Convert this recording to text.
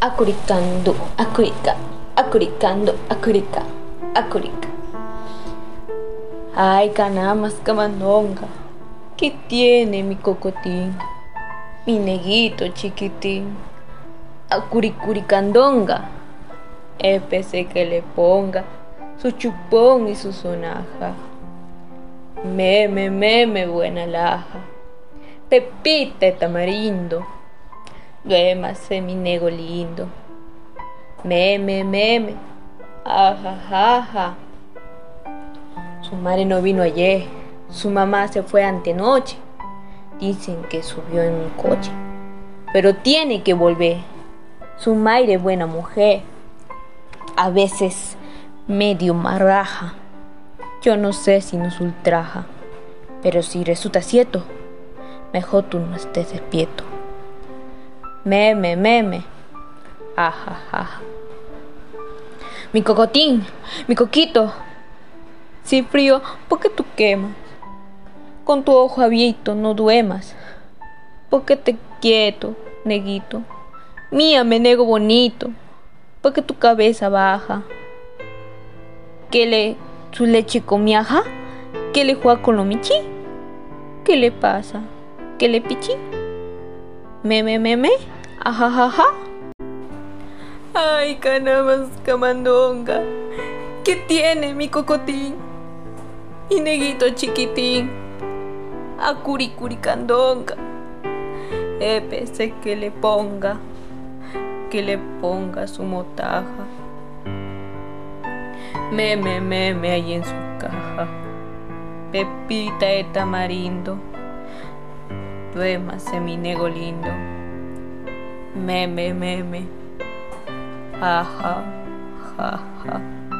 acuricando, acurica, acuricando, acurica, acurica. Ay, canamas, camandonga, ¿qué tiene mi cocotín? Mi neguito chiquitín, acuricuricandonga, épese que le ponga su chupón y su sonaja. Meme, meme, buena laja, pepita tamarindo Duérmase mi nego lindo. Meme, meme. Ajajaja. Su madre no vino ayer. Su mamá se fue antenoche. Dicen que subió en un coche. Pero tiene que volver. Su madre buena mujer. A veces medio marraja. Yo no sé si nos ultraja. Pero si resulta cierto, mejor tú no estés despierto. Meme, meme. Ajaja. Mi cocotín, mi coquito. Si frío, ¿por qué tú quemas? Con tu ojo abierto no duemas. ¿Por qué te quieto, neguito? Mía, me nego bonito. ¿Por qué tu cabeza baja? ¿Qué le su leche comiaja? ¿Qué le juega con lo michi? ¿Qué le pasa? ¿Qué le pichi? Meme, meme. Ajajaja. Ay, canamas, camandonga. ¿Qué tiene mi cocotín? Y neguito chiquitín. Acuricuricandonga. Épese que le ponga, que le ponga su motaja. Meme, meme ahí en su caja. Pepita de tamarindo. Duémase mi nego lindo. Meme, meme. Ajá, ja, ja.